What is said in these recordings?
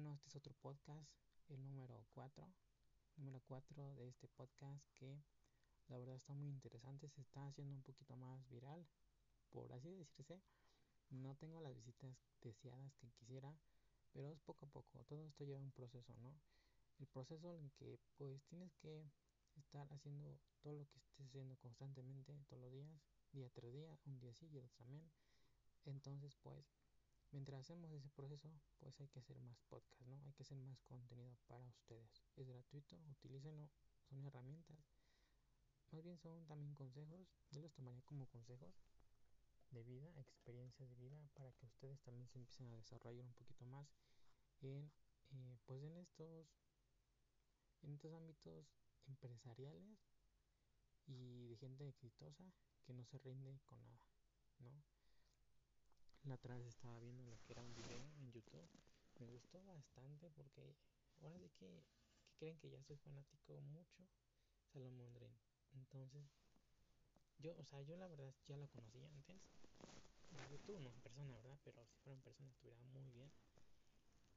bueno, este es otro podcast, el número 4, número 4 de este podcast que la verdad está muy interesante, se está haciendo un poquito más viral, por así decirse. No tengo las visitas deseadas que quisiera, pero es poco a poco, todo esto lleva un proceso, ¿no? El proceso en que pues tienes que estar haciendo todo lo que estés haciendo constantemente todos los días, día tras día, un día sí y otro también. Entonces, pues, mientras hacemos ese proceso, pues hay que hacer más podcast, ¿no? Hay que hacer más contenido para ustedes. Es gratuito, utilícenlo, son herramientas. Más bien son también consejos, yo los tomaría como consejos de vida, experiencias de vida, para que ustedes también se empiecen a desarrollar un poquito más en, eh, pues en estos, en estos ámbitos empresariales y de gente exitosa que no se rinde con nada, ¿no? La otra vez estaba viendo lo que era un video en YouTube, me gustó bastante porque ahora sí que, que creen que ya soy fanático mucho Salomón Dream. Entonces, yo, o sea, yo la verdad ya lo conocía antes. YouTube no en persona, ¿verdad? Pero si fuera en persona estuviera muy bien.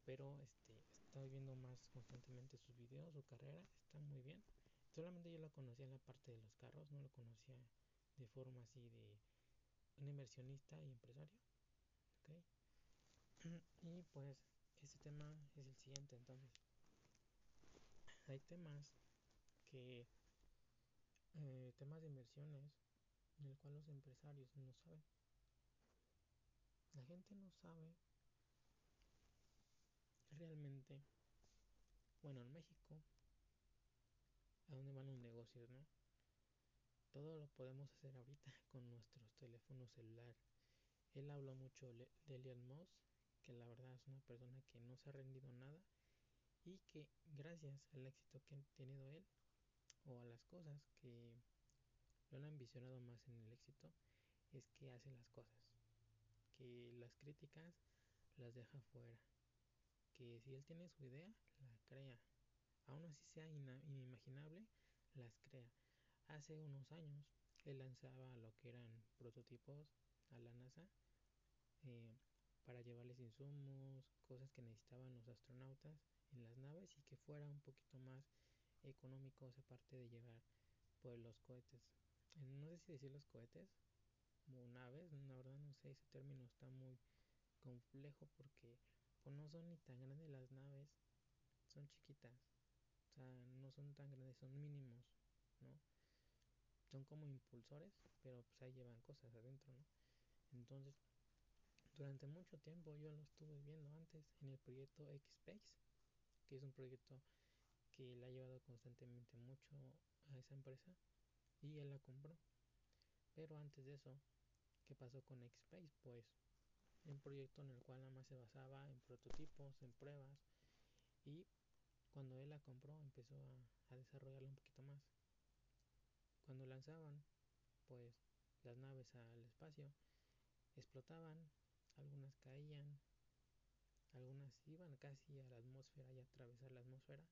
Pero este, estoy viendo más constantemente sus videos, su carrera, está muy bien. Solamente yo lo conocía en la parte de los carros, no lo conocía de forma así de un inversionista y empresario. ¿Ok? Y pues este tema es el siguiente, entonces. Hay temas que... Eh, temas de inversiones en el cual los empresarios no saben. La gente no sabe realmente, bueno, en México, a dónde van los negocios, ¿no? Todo lo podemos hacer ahorita con nuestros teléfonos celular. Él habló mucho de Elon Musk, que la verdad es una persona que no se ha rendido nada y que gracias al éxito que ha tenido él o a las cosas que lo han ambicionado más en el éxito es que hace las cosas, que las críticas las deja fuera, que si él tiene su idea, la crea, aún así sea inimaginable, las crea. Hace unos años él lanzaba lo que eran prototipos a la NASA eh, para llevarles insumos, cosas que necesitaban los astronautas en las naves y que fuera un poquito más económico esa parte de llevar pues los cohetes no sé si decir los cohetes o naves, la verdad no sé, ese término está muy complejo porque pues no son ni tan grandes las naves, son chiquitas, o sea, no son tan grandes, son mínimos, ¿no? Son como impulsores, pero pues ahí llevan cosas adentro, ¿no? Entonces, durante mucho tiempo yo lo estuve viendo antes en el proyecto X-Space, que es un proyecto que le ha llevado constantemente mucho a esa empresa y él la compró. Pero antes de eso, ¿qué pasó con X-Space? Pues un proyecto en el cual nada más se basaba en prototipos, en pruebas y cuando él la compró empezó a, a desarrollarla un poquito más. Cuando lanzaban pues las naves al espacio, explotaban, algunas caían, algunas iban casi a la atmósfera y a atravesar la atmósfera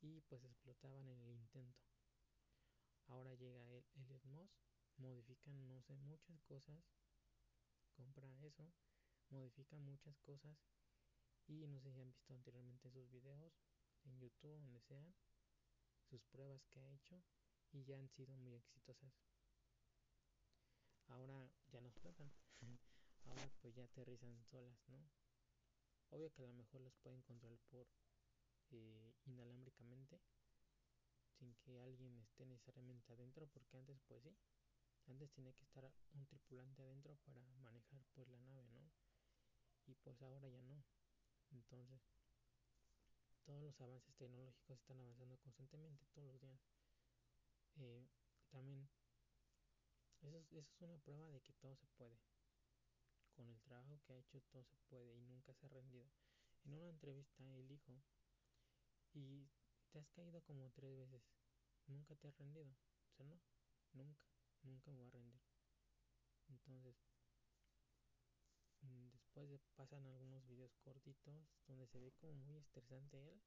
y pues explotaban en el intento. Ahora llega el Elliot modifican no sé muchas cosas, compra eso, modifica muchas cosas y no sé si han visto anteriormente sus videos en YouTube, donde sean, sus pruebas que ha hecho y ya han sido muy exitosas. Ahora ya no explotan, ahora pues ya aterrizan solas, ¿no? Obvio que a lo mejor los pueden controlar por eh, inalámbricamente, sin que alguien esté necesariamente adentro, porque antes pues sí, antes tenía que estar un tripulante adentro para manejar pues la nave, ¿no? Y pues ahora ya no. Entonces, todos los avances tecnológicos están avanzando constantemente todos los días. Eh, también, eso es, eso es una prueba de que todo se puede. Con el trabajo que ha hecho todo se puede y nunca se ha rendido. En una entrevista él dijo, y te has caído como tres veces. Nunca te has rendido. O sea, no. Nunca. Nunca me voy a rendir. Entonces, mm, después de, pasan algunos videos cortitos donde se ve como muy estresante él.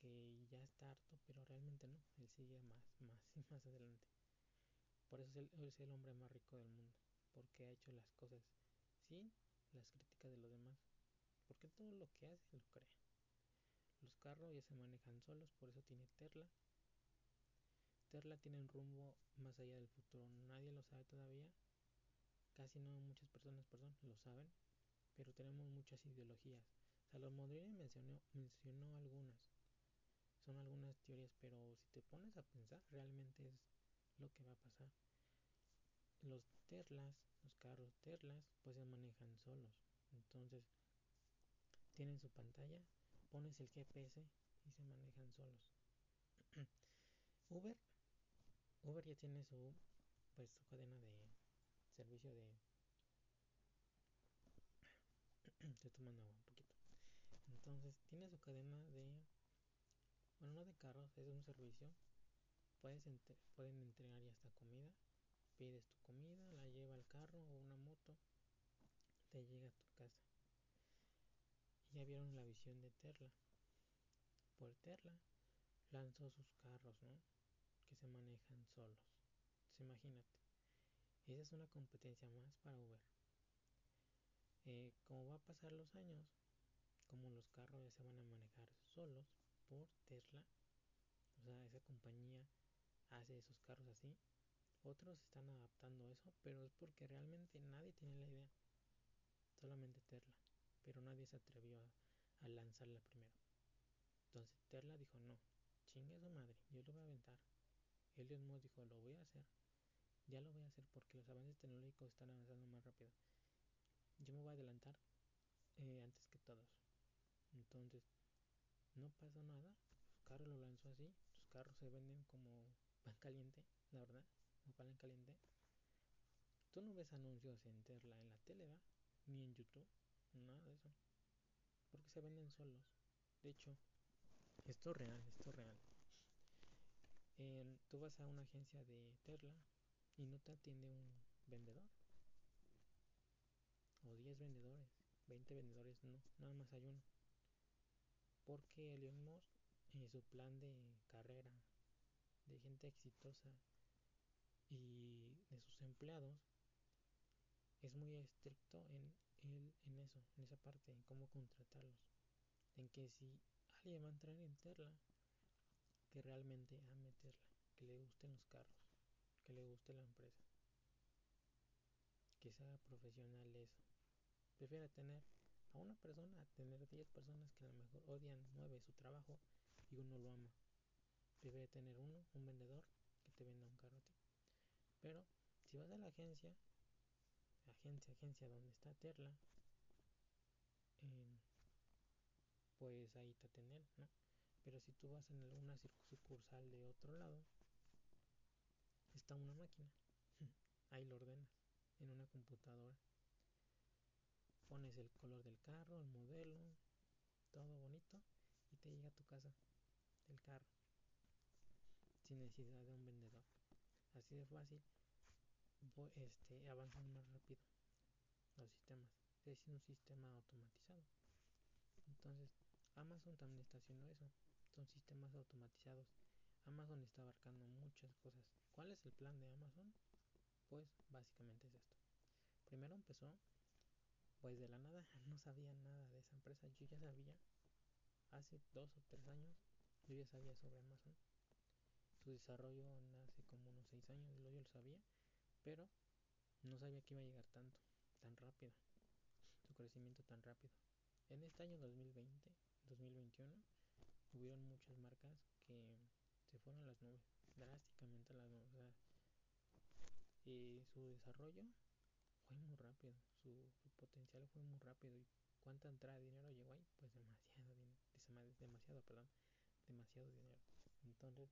Que ya está harto, pero realmente no. Él sigue más, más y más adelante. Por eso es el, hombre más rico del mundo. Porque ha hecho las cosas sin las críticas de los demás. porque todo lo que hace lo crea. Los carros ya se manejan solos, por eso tiene Terla. Terla tiene un rumbo más allá del futuro, nadie lo sabe todavía. Casi no muchas personas, perdón, lo saben, pero tenemos muchas ideologías. Salomón mencionó, mencionó algunas. Son algunas teorías, pero si te pones a pensar, realmente es lo que va a pasar. Los Terlas, los carros Terlas, pues se manejan solos. Entonces, tienen su pantalla, pones el GPS y se manejan solos. Uber, Uber ya tiene su, pues, su cadena de servicio de... Estoy tomando agua un poquito. Entonces, tiene su cadena de... Bueno, no de carros, es un servicio. Puedes pueden entregar ya hasta comida. Pides tu comida, la lleva al carro o una moto, te llega a tu casa. Ya vieron la visión de Terla. Por Terla lanzó sus carros, ¿no? Que se manejan solos. Entonces, imagínate. Esa es una competencia más para Uber. Eh, como va a pasar los años, como los carros ya se van a manejar solos por Tesla, o sea, esa compañía hace esos carros así, otros están adaptando eso, pero es porque realmente nadie tiene la idea, solamente Tesla, pero nadie se atrevió a, lanzarla primero. Entonces Tesla dijo, no, chingue su madre, yo lo voy a aventar. Elon Musk dijo, lo voy a hacer. Ya lo voy a hacer porque los avances tecnológicos están avanzando más rápido. Yo me voy a adelantar eh, antes que todos. Entonces, no pasó nada. Los carros lo lanzó así. Los carros se venden como pan caliente, la verdad. No pan caliente. Tú no ves anuncios en Terla en la tele, Ni en YouTube. Nada de eso. Porque se venden solos. De hecho, esto es real, esto es real. tú vas a una agencia de Terla y no te atiende un vendedor. O 10 vendedores, 20 vendedores, no, nada más hay uno. Porque Elon Musk, en su plan de carrera, de gente exitosa y de sus empleados, es muy estricto en, en eso, en esa parte, en cómo contratarlos. En que si alguien va a entrar en Terla, que realmente ame Terla, que le gusten los carros, que le guste la empresa, que sea profesional eso. Prefiere tener a una persona a tener 10 personas que a lo mejor odian 9 su trabajo y uno lo ama. Prefiere tener uno, un vendedor, que te venda un carro. Pero si vas a la agencia, agencia, agencia donde está Terla, pues ahí te atender, ¿no? Pero si tú vas en alguna sucursal de otro lado, está una máquina. Ahí lo ordenas en una computadora. Pones el color del carro, el modelo, todo bonito y te llega a tu casa el carro sin necesidad de un vendedor. Así de fácil, este, avanzan más rápido los sistemas. Es un sistema automatizado. Entonces, Amazon también está haciendo eso. Son sistemas automatizados Amazon está abarcando muchas cosas. ¿Cuál es el plan de Amazon? Pues básicamente es esto. Primero empezó, pues de la nada, no sabía nada de esa empresa. Yo ya sabía, hace dos o tres años, yo ya sabía sobre Amazon. Su desarrollo hace como unos seis años, yo lo sabía, pero no sabía que iba a llegar tanto, tan rápido. Su crecimiento tan rápido. En este año 2020, 2021, hubieron muchas marcas que se fueron a las nubes, drásticamente a las nubes. y su desarrollo fue muy rápido, su, potencial fue muy rápido. ¿Y cuánta entrada de dinero llegó ahí? Pues demasiado, demasiado, perdón, demasiado dinero. Entonces,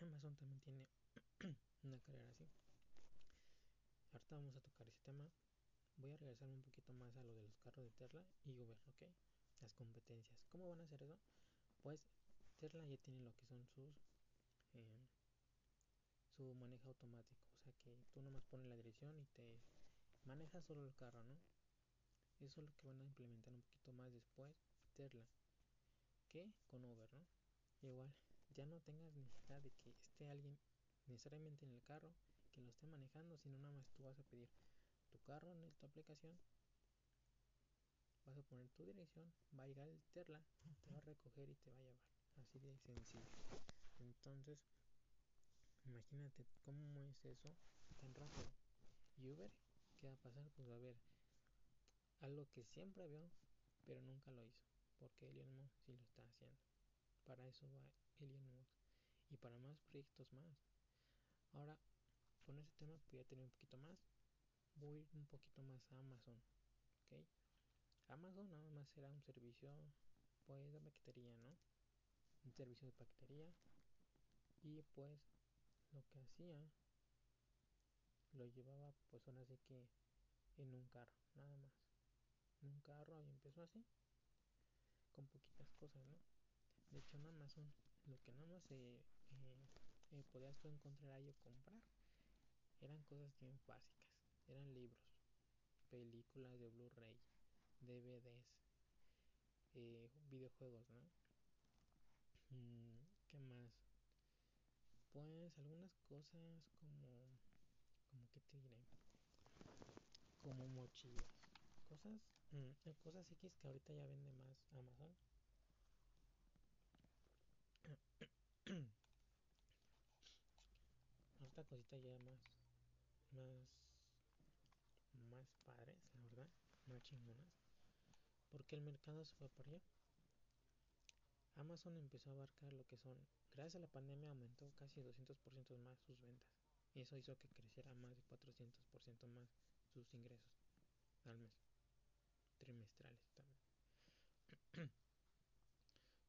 Amazon también tiene una carrera así. Ahorita vamos a tocar ese tema. Voy a regresar un poquito más a lo de los carros de Tesla y Uber, ¿ok? Las competencias. ¿Cómo van a hacer eso? Pues Tesla ya tiene lo que son sus eh, su manejo automático o sea que tú nomás pones la dirección y te maneja solo el carro no eso es lo que van a implementar un poquito más después Tesla que con Uber no igual ya no tengas necesidad de que esté alguien necesariamente en el carro que lo esté manejando sino nada más tú vas a pedir tu carro en tu aplicación vas a poner tu dirección, va a llegar el Terla, te va a recoger y te va a llevar. Así de sencillo. Entonces, imagínate cómo es eso tan rápido. Y Uber, ¿qué va a pasar? Pues va a haber algo que siempre vio, pero nunca lo hizo. Porque Elon Musk sí lo está haciendo. Para eso va Y para más proyectos más. Ahora, con ese tema voy a tener un poquito más. Voy un poquito más a Amazon. ¿Ok? Amazon nada más será un servicio pues de paquetería, ¿no? Un servicio de paquetería. Y pues lo que hacía lo llevaba pues ahora sí que en un carro, nada más. En un carro y empezó así. Con poquitas cosas, ¿no? De hecho en Amazon lo que nada más eh, eh, podías tú encontrar ahí o comprar eran cosas bien básicas. Eran libros, películas de Blu-ray, DVDs, eh, videojuegos, ¿no? Mm, ¿Qué más? Pues algunas cosas como, como que te diré, como mochilas, cosas, mm, cosas X que ahorita ya vende más Amazon. Otra cosita ya más, más, más padres, la verdad, más chingonas, porque el mercado se fue por allá. Amazon empezó a abarcar lo que son, gracias a la pandemia aumentó casi 200% más sus ventas. Y eso hizo que creciera más de 400% más sus ingresos al mes. Trimestrales también.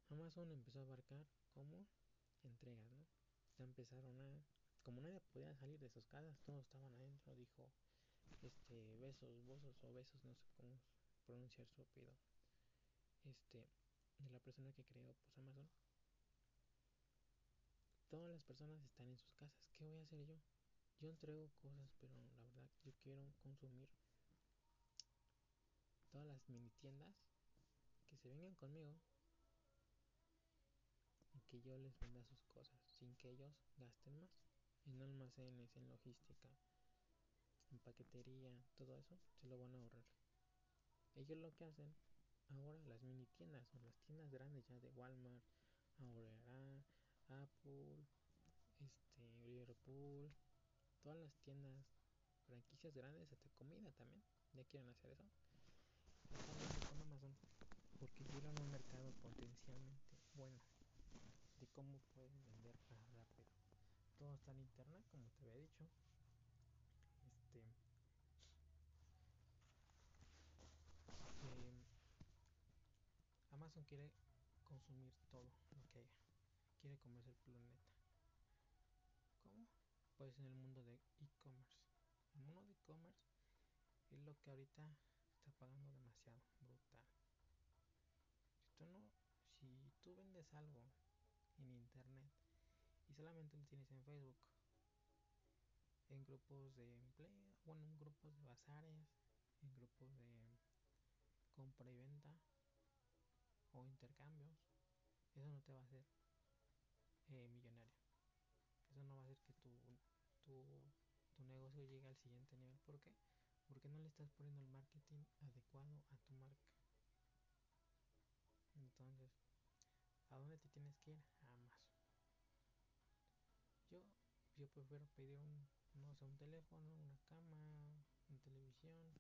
Amazon empezó a abarcar como entregas, ¿no? Ya empezaron a... Como nadie podía salir de sus casas, todos estaban adentro, dijo este besos, bosos o besos, no sé cómo pronunciar su apellido. Este, de la persona que creó pues Amazon. Todas las personas están en sus casas. ¿Qué voy a hacer yo? Yo entrego cosas, pero la verdad yo quiero consumir todas las mini tiendas que se vengan conmigo que yo les venda sus cosas sin que ellos gasten más en almacenes, en logística, en paquetería, todo eso se lo van a ahorrar. Ellos lo que hacen ahora las mini tiendas o las tiendas grandes ya de Walmart, ahora Apple, este, Liverpool, todas las tiendas, franquicias grandes, hasta comida también, ya quieren hacer eso. porque vieron un mercado potencialmente bueno de cómo pueden vender más rápido. Todo está en internet, como te había dicho. Este, eh, Amazon quiere consumir todo lo que haya. Quiere comerse el planeta. ¿Cómo? Pues en el mundo de e-commerce. El mundo de e-commerce es lo que ahorita está pagando demasiado, brutal. Si tú no, si tú vendes algo en internet y solamente lo tienes en Facebook, en grupos de empleo, bueno, en grupos de bazares, en grupos de compra y venta o intercambios, eso no te va a hacer eh, millonario. Eso no va a hacer que tu, tu, tu negocio llegue al siguiente nivel. ¿Por qué? Porque no le estás poniendo el marketing adecuado a tu marca. Entonces, ¿a dónde te tienes que ir? Yo, prefiero pedir un, no sé, un teléfono, una cama, una televisión,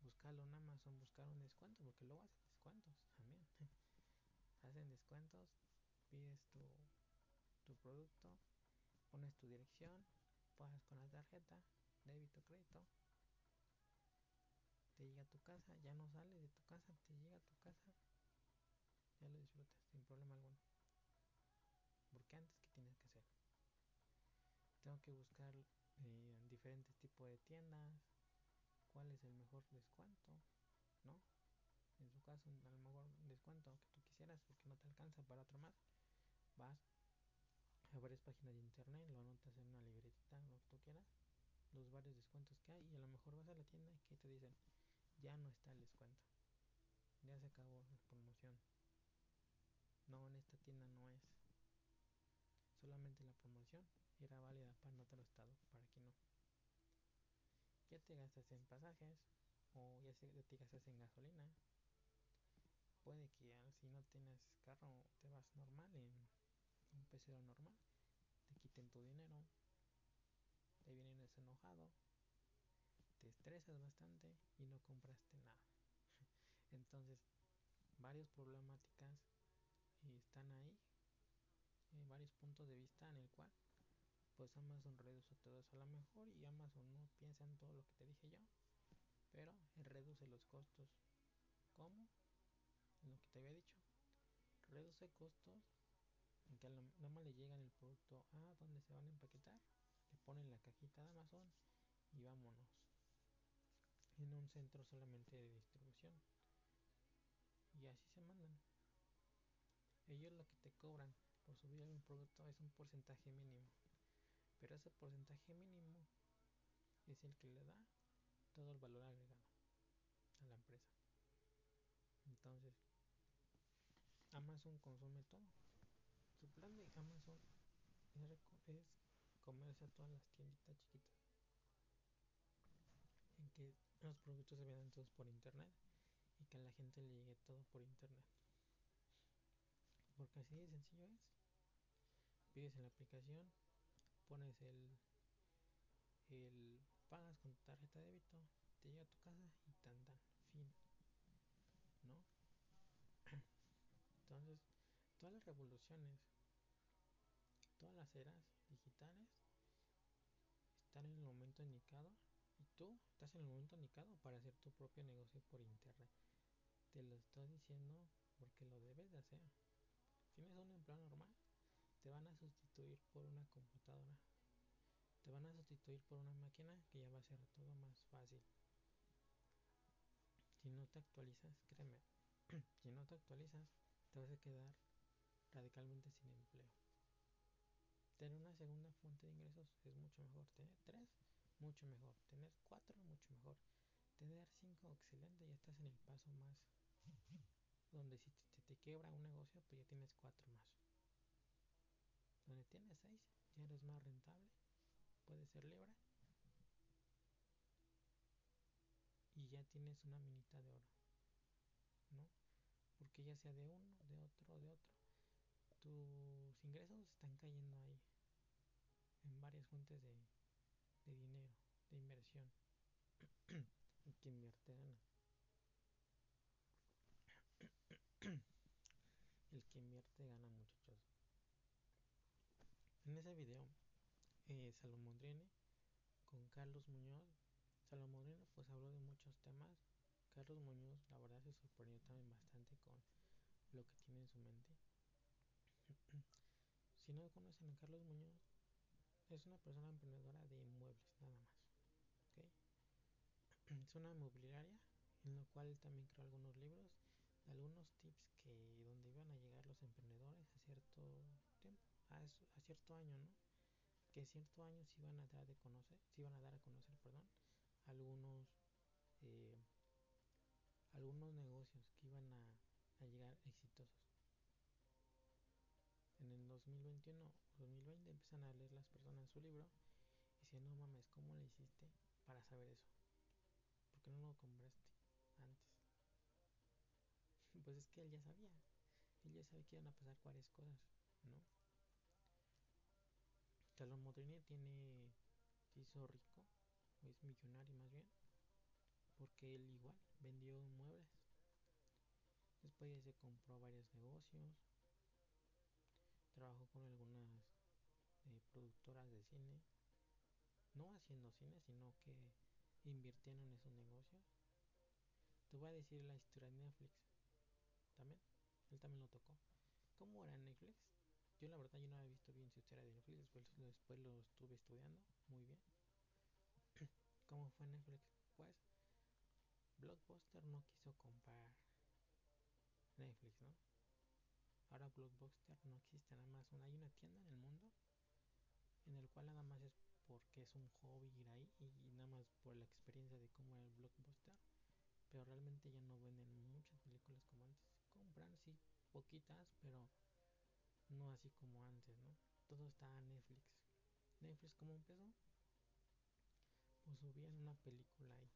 buscarlo en Amazon, buscar un descuento, porque luego hacen descuentos también. hacen descuentos, pides tu, tu producto, pones tu dirección, pagas con la tarjeta, débito, crédito, te llega a tu casa, ya no sales de tu casa, te llega a tu casa, ya lo disfrutas sin problema alguno. Porque antes, ¿qué tienes que hacer? Tengo que buscar eh, diferentes tipos de tiendas, cuál es el mejor descuento, ¿no? En su caso, a lo mejor descuento que tú quisieras porque no te alcanza para otro más. Vas a varias páginas de internet, lo anotas en una libretita, lo que tú quieras, los varios descuentos que hay y a lo mejor vas a la tienda y que te dicen, ya no está el descuento, ya se acabó la promoción. No, en esta tienda no es. Solamente la promoción era válida para otro estado, para aquí no. Ya te gastas en pasajes o ya te gastas en gasolina puede que si no tienes carro te vas normal en un pecero normal, te quiten tu dinero, te vienes enojado, te estresas bastante y no compraste nada. Entonces, varias problemáticas están ahí, varios puntos de vista en el cual pues Amazon reduce todo eso a lo mejor y Amazon no piensa en todo lo que te dije yo, pero reduce los costos. ¿Cómo? Lo que te había dicho. Reduce costos en que nada más le llegan el producto a donde se van a empaquetar, le ponen la cajita de Amazon y vámonos. En un centro solamente de distribución. Y así se mandan. Ellos lo que te cobran por subir algún producto es un porcentaje mínimo. Pero ese porcentaje mínimo es el que le da todo el valor agregado a la empresa. Entonces, Amazon consume todo. Su plan de Amazon es comerse a todas las tienditas chiquitas. En que los productos se vendan todos por internet y que a la gente le llegue todo por internet. Porque así de sencillo es. Pides en la aplicación, pones el, el pagas con tu tarjeta de débito, te llega a tu casa y tan tan, fin. ¿No? Entonces, todas las revoluciones, todas las eras digitales están en el momento indicado y tú estás en el momento indicado para hacer tu propio negocio por internet. Te lo estoy diciendo porque lo debes de hacer. Tienes un empleo normal, te van a sustituir por una computadora. Te van a sustituir por una máquina que ya va a ser todo más fácil. Si no te actualizas, créeme, si no te actualizas, te vas a quedar radicalmente sin empleo. Tener una segunda fuente de ingresos es mucho mejor. Tener tres, mucho mejor. Tener cuatro, mucho mejor. Tener cinco, excelente, ya estás en el paso más. Donde si te, te quiebra un negocio, pues ya tienes cuatro más. Donde tienes seis, ya eres más rentable. Puedes ser libre. Y ya tienes una minita de oro. ¿No? Porque ya sea de uno, de otro, de otro, tus ingresos están cayendo ahí. En varias fuentes de, de dinero, de inversión. que invierte. El que invierte gana, muchachos. En ese video, eh, Salomondrine con Carlos Muñoz. Salomondrine pues habló de muchos temas. Carlos Muñoz, la verdad, se sorprendió también bastante con lo que tiene en su mente. si no conocen a Carlos Muñoz, es una persona emprendedora de inmuebles, nada más. ¿okay? Es una mobiliaria en lo cual también creó algunos libros algunos tips que donde iban a llegar los emprendedores a cierto tiempo, a, a cierto año, ¿no? Que cierto año se iban a dar de conocer, se iban a dar a conocer, perdón, algunos eh, algunos negocios que iban a, a llegar exitosos. En el 2021 o 2020 empiezan a leer las personas su libro y dicen, no mames, ¿cómo le hiciste para saber eso? ¿Por qué no lo compraste? Pues es que él ya sabía. Él ya sabía que iban a pasar varias cosas, ¿no? Carlos Modrini tiene, se hizo rico, o es millonario más bien, porque él igual vendió muebles. Después se compró varios negocios, trabajó con algunas eh, productoras de cine, no haciendo cine, sino que invirtieron en esos negocios. Te voy a decir la historia de Netflix también. Él también lo tocó. ¿Cómo era Netflix? Yo la verdad yo no había visto bien su historia de Netflix, después, después lo estuve estudiando muy bien. ¿Cómo fue Netflix? Pues Blockbuster no quiso comprar Netflix, ¿no? Ahora Blockbuster no existe nada más. Hay una tienda en el mundo en el cual nada más es porque es un hobby ir ahí y nada más por la experiencia de cómo era el Blockbuster. Pero realmente ya no venden muchas películas como antes. Compran, sí, poquitas, pero no así como antes, ¿no? Todo está en Netflix. Netflix, ¿cómo empezó? Pues subían una película ahí,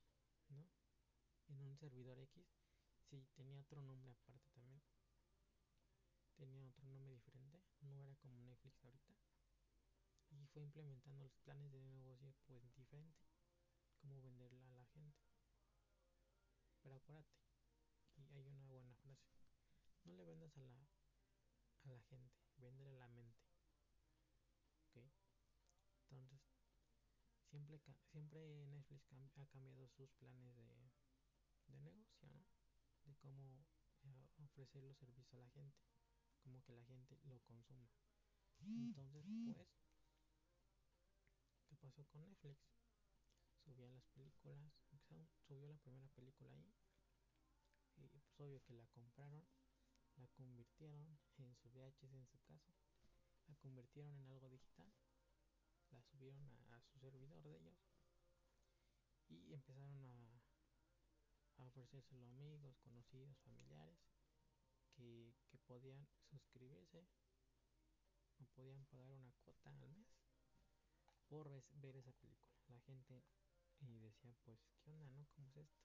¿no? En un servidor X Sí, tenía otro nombre aparte también. Tenía otro nombre diferente. No era como Netflix ahorita. Y fue implementando los planes de negocio pues diferente. Cómo venderla a la gente. Pero acuérdate, y hay una buena frase. No le vendas a la, a la gente, véndele a la mente. ¿Ok? Entonces, siempre, siempre Netflix ha cambiado sus planes de, de negocio, ¿no? De cómo eh, ofrecer los servicios a la gente. Como que la gente lo consuma. Entonces, pues, ¿qué pasó con Netflix? Subía las películas, subió la primera película ahí. Y pues obvio que la compraron, la convirtieron en su VHS en su caso, la convirtieron en algo digital, la subieron a, su servidor de ellos y empezaron a, ofrecérselo a amigos, conocidos, familiares que, que podían suscribirse o podían pagar una cuota al mes por ver esa película. La gente y decía, pues, ¿qué onda, no? ¿Cómo es esto?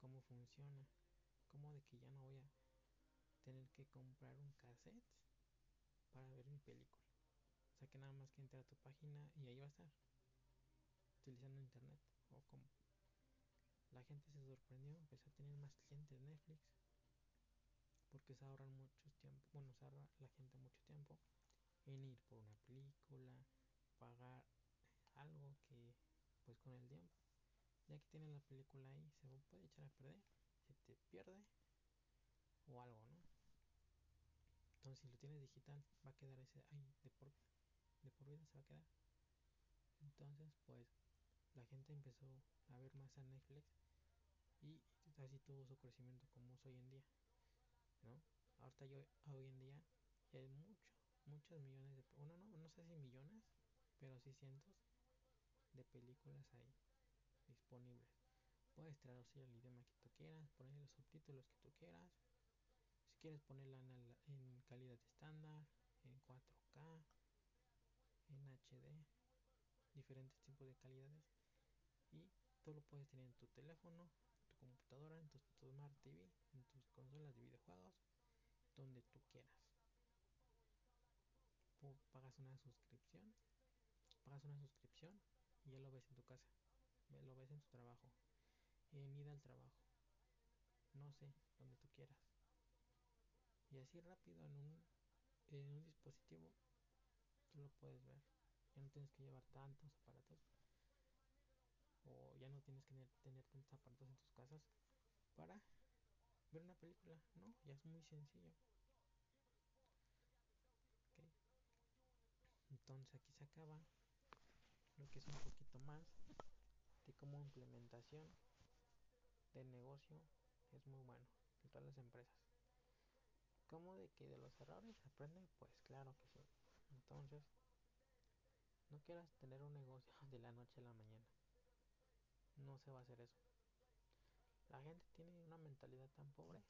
¿Cómo funciona? ¿Cómo de que ya no voy a tener que comprar un cassette para ver mi película? O sea, que nada más que entrar a tu página y ahí va a estar. Utilizando internet o como. La gente se sorprendió, empezó a tener más clientes Netflix porque se ahorran mucho tiempo, bueno, se ahorra la gente mucho tiempo en ir por una película, pagar algo que pues con el tiempo, ya que tienen la película ahí, se puede echar a perder, se te pierde o algo, ¿no? Entonces si lo tienes digital va a quedar ese ahí de por de por vida se va a quedar. Entonces pues la gente empezó a ver más a Netflix y así tuvo su crecimiento como es hoy en día. ¿no? Ahorita yo, hoy en día, hay muchos, muchos millones de, bueno, no, no sé si millones, pero sí cientos de películas ahí disponibles. Puedes traducir el idioma que tú quieras, poner los subtítulos que tú quieras. Si quieres ponerla en, en calidad estándar, en 4K, en HD, diferentes tipos de calidades. Y tú lo puedes tener en tu teléfono, tu computadora, en tu, tu Smart TV, en tus consolas de videojuegos, donde tú quieras. Pagas una suscripción, pagas una suscripción y ya lo ves en tu casa, lo ves en tu trabajo, en ida al trabajo, no sé, donde tú quieras. Y así rápido en un, en un dispositivo tú lo puedes ver. Ya no tienes que llevar tantos aparatos o ya no tienes que tener, tantos aparatos en tus casas para ver una película. No, ya es muy sencillo. Entonces aquí se acaba lo que es un poquito más de cómo implementación del negocio es muy bueno en todas las empresas. ¿Cómo de que de los errores aprende? Pues claro que sí. Entonces, no quieras tener un negocio de la noche a la mañana. No se va a hacer eso. La gente tiene una mentalidad tan pobre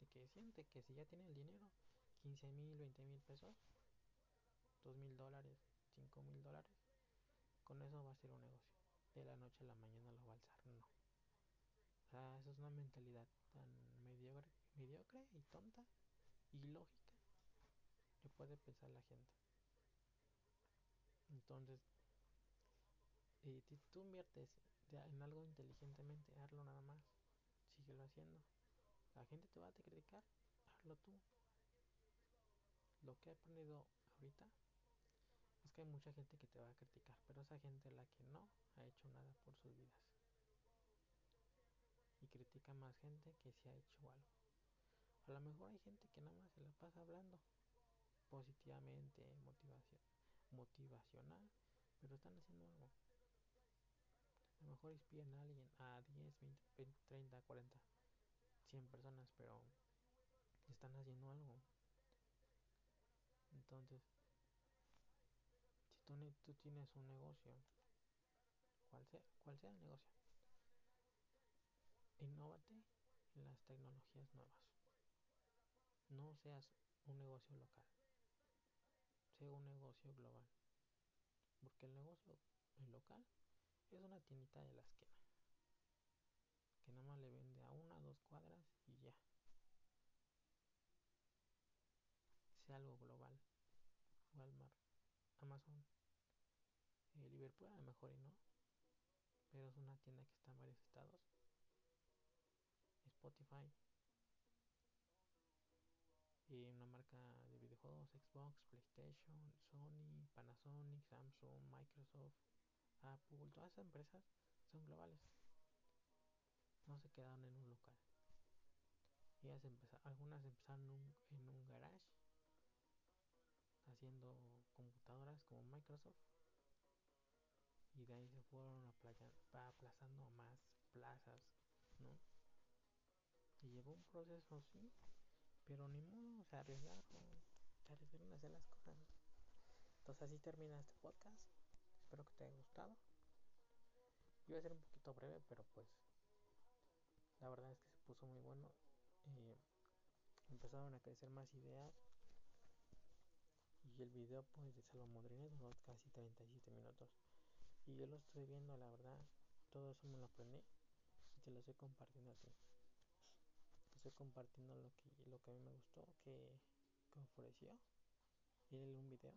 de que siente que si ya tiene el dinero, 15 mil, 20 mil pesos, 2 mil dólares, 5 mil dólares, con eso va a ser un negocio. De la noche a la mañana lo va a alzar. No. Sea, eso es una mentalidad tan mediocre, mediocre y tonta y lógica que puede pensar la gente. Entonces, eh, si tú inviertes en algo inteligentemente, hazlo nada más síguelo haciendo. La gente te va a criticar, hazlo tú. Lo que he aprendido ahorita es que hay mucha gente que te va a criticar, pero esa gente la que no ha hecho nada por sus vidas. Más gente que si ha hecho algo. A lo mejor hay gente que nada más se la pasa hablando positivamente, motivación, motivacional, pero están haciendo algo. A lo mejor inspiran a alguien, a 10, 20, 20 30, 40 100 personas, pero están haciendo algo. Entonces, si tú, tú tienes un negocio, cual sea, cual sea el negocio, innovate en las tecnologías nuevas. No seas un negocio local, sea un negocio global. Porque el negocio local es una tiendita de la esquina que nada más le vende a una, dos cuadras cuadras y ya. Sea algo global. Walmart, Amazon, eh, Liverpool a lo mejor y no. Pero es una tienda que está en varios estados. Spotify. Y una marca de videojuegos, Xbox, PlayStation, Sony, Panasonic, Samsung, Microsoft, Apple, todas esas empresas son globales. No se quedaron en un local. Ellas empezaron, algunas empezaron en un garage haciendo computadoras como Microsoft y de ahí se fueron aplazando a más plazas, ¿no? Y llevó un proceso así, pero ni modo, se arriesgaron, se arriesgaron a hacer las cosas. Entonces así termina este podcast. Espero que te haya gustado. Iba a ser un poquito breve, pero pues la verdad es que se puso muy bueno. Eh, empezaron a crecer más ideas. Y el video pues de Salomondrines duró casi 37 minutos. Y yo lo estoy viendo, la verdad. Todo eso me lo aprendí. Y te lo estoy compartiendo a ti. Estoy compartiendo lo que, lo que a mí me gustó, que, que ofreció. En un video.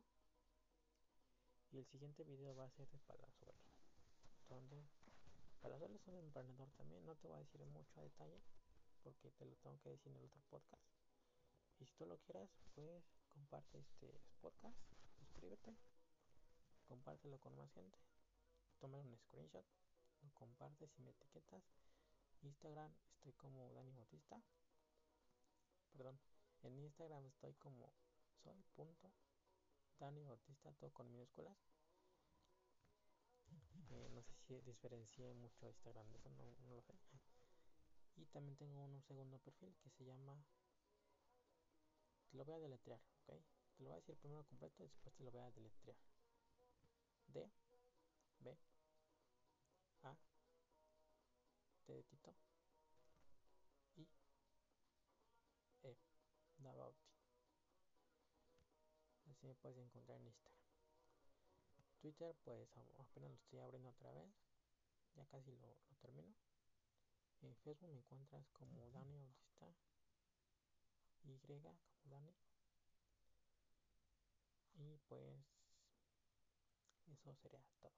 Y el siguiente video va a ser de Palazuelo. Donde Palazuelo es un emprendedor también. No te voy a decir mucho a detalle. Porque te lo tengo que decir en el otro podcast. Y si tú lo quieres, pues comparte este podcast. Suscríbete. Compártelo con más gente toma un screenshot, lo compartes y me etiquetas. Instagram estoy como Dani Bautista. Perdón, en Instagram estoy como soy punto Dani Bautista, todo con minúsculas. Eh, no sé si diferencié mucho Instagram de eso, no, no, lo sé. Y también tengo un segundo perfil que se llama. Te lo voy a deletrear, ¿ok? Te lo voy a decir primero completo y después te lo voy a deletrear. D B De Tito y E Dabauti. Así me puedes encontrar en Instagram. Twitter, pues apenas lo estoy abriendo otra vez. Ya casi lo, lo termino. En Facebook me encuentras como Dani Autista. Y como Dani. Y pues eso sería todo.